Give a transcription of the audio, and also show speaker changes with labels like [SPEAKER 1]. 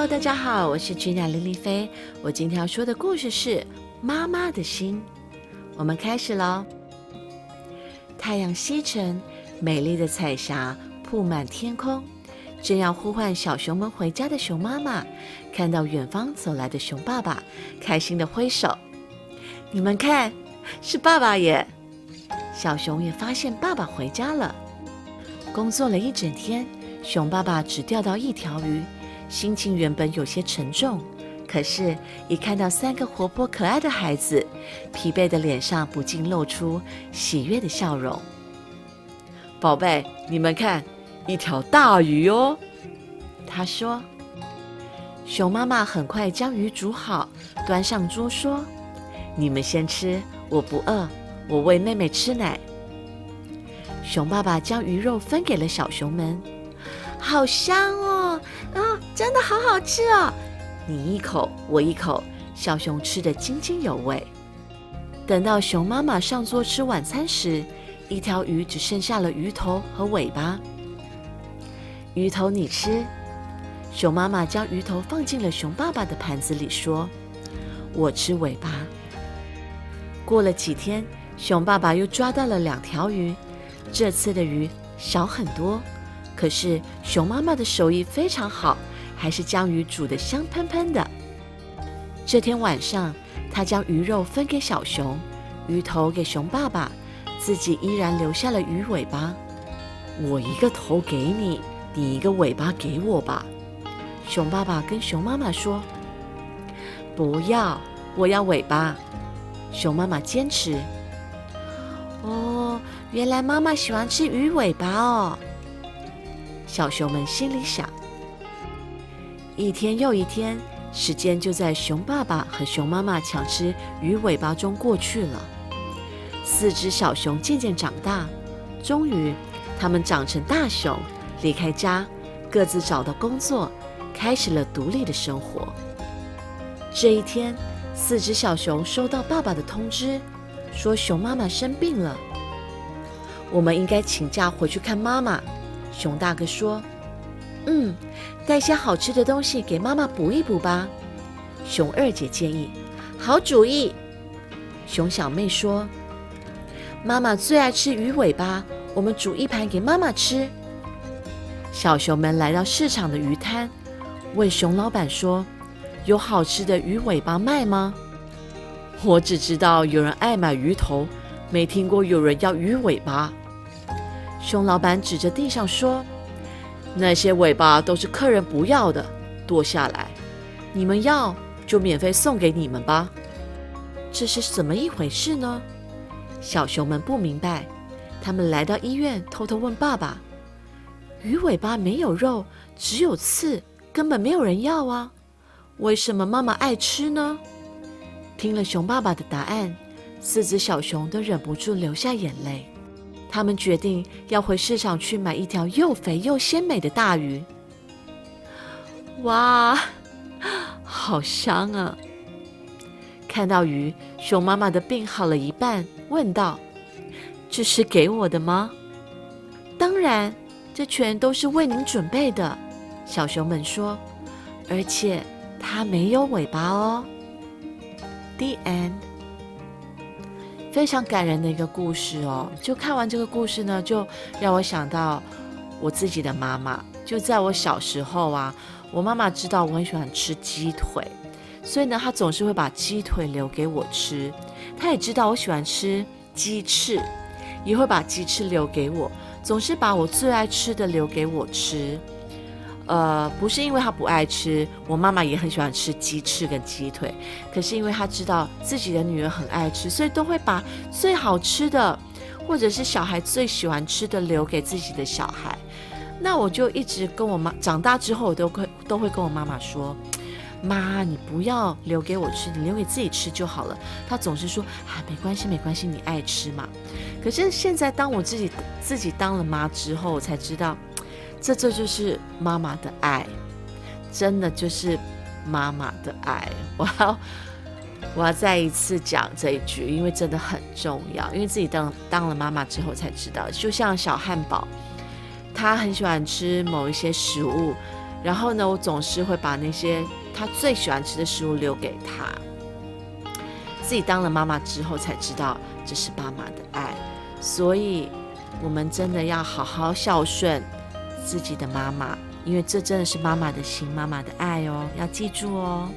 [SPEAKER 1] Hello，大家好，我是君雅林丽菲。我今天要说的故事是《妈妈的心》。我们开始喽。太阳西沉，美丽的彩霞铺满天空。正要呼唤小熊们回家的熊妈妈，看到远方走来的熊爸爸，开心的挥手：“你们看，是爸爸耶！”小熊也发现爸爸回家了。工作了一整天，熊爸爸只钓到一条鱼，心情原本有些沉重。可是，一看到三个活泼可爱的孩子，疲惫的脸上不禁露出喜悦的笑容。
[SPEAKER 2] 宝贝，你们看。一条大鱼哦，
[SPEAKER 1] 他说：“熊妈妈很快将鱼煮好，端上桌说：‘你们先吃，我不饿，我喂妹妹吃奶。’熊爸爸将鱼肉分给了小熊们，好香哦！啊，真的好好吃哦！你一口，我一口，小熊吃得津津有味。等到熊妈妈上桌吃晚餐时，一条鱼只剩下了鱼头和尾巴。”鱼头你吃，熊妈妈将鱼头放进了熊爸爸的盘子里，说：“我吃尾巴。”过了几天，熊爸爸又抓到了两条鱼，这次的鱼小很多，可是熊妈妈的手艺非常好，还是将鱼煮得香喷喷的。这天晚上，他将鱼肉分给小熊，鱼头给熊爸爸，自己依然留下了鱼尾巴。
[SPEAKER 2] 我一个头给你。你一个尾巴给我吧，
[SPEAKER 1] 熊爸爸跟熊妈妈说：“不要，我要尾巴。”熊妈妈坚持。哦，原来妈妈喜欢吃鱼尾巴哦。小熊们心里想。一天又一天，时间就在熊爸爸和熊妈妈抢吃鱼尾巴中过去了。四只小熊渐渐长大，终于，它们长成大熊。离开家，各自找到工作，开始了独立的生活。这一天，四只小熊收到爸爸的通知，说熊妈妈生病了，我们应该请假回去看妈妈。熊大哥说：“嗯，带些好吃的东西给妈妈补一补吧。”熊二姐建议：“好主意。”熊小妹说：“妈妈最爱吃鱼尾巴，我们煮一盘给妈妈吃。”小熊们来到市场的鱼摊，问熊老板说：“有好吃的鱼尾巴卖吗？”
[SPEAKER 2] 我只知道有人爱买鱼头，没听过有人要鱼尾巴。
[SPEAKER 1] 熊老板指着地上说：“
[SPEAKER 2] 那些尾巴都是客人不要的，剁下来，你们要就免费送给你们吧。”
[SPEAKER 1] 这是怎么一回事呢？小熊们不明白，他们来到医院，偷偷问爸爸。鱼尾巴没有肉，只有刺，根本没有人要啊！为什么妈妈爱吃呢？听了熊爸爸的答案，四只小熊都忍不住流下眼泪。他们决定要回市场去买一条又肥又鲜美的大鱼。哇，好香啊！看到鱼，熊妈妈的病好了一半，问道：“这是给我的吗？”当然。这全都是为您准备的，小熊们说，而且它没有尾巴哦。The end，非常感人的一个故事哦。就看完这个故事呢，就让我想到我自己的妈妈。就在我小时候啊，我妈妈知道我很喜欢吃鸡腿，所以呢，她总是会把鸡腿留给我吃。她也知道我喜欢吃鸡翅，也会把鸡翅留给我。总是把我最爱吃的留给我吃，呃，不是因为他不爱吃，我妈妈也很喜欢吃鸡翅跟鸡腿，可是因为他知道自己的女儿很爱吃，所以都会把最好吃的，或者是小孩最喜欢吃的留给自己的小孩。那我就一直跟我妈，长大之后我都会都会跟我妈妈说。妈，你不要留给我吃，你留给自己吃就好了。他总是说啊，没关系，没关系，你爱吃嘛。可是现在，当我自己自己当了妈之后，我才知道，这这就是妈妈的爱。真的就是妈妈的爱我要我要再一次讲这一句因为真的很重要因为自己当当了妈妈之后才知道就像小汉堡他很喜欢吃某一些食物然后呢我总是会把那些他最喜欢吃的食物留给他自己当了妈妈之后才知道这是妈妈的爱。所以我们真的要好好孝顺自己的妈妈因为这真的是妈妈的心妈妈的爱哦要记住哦。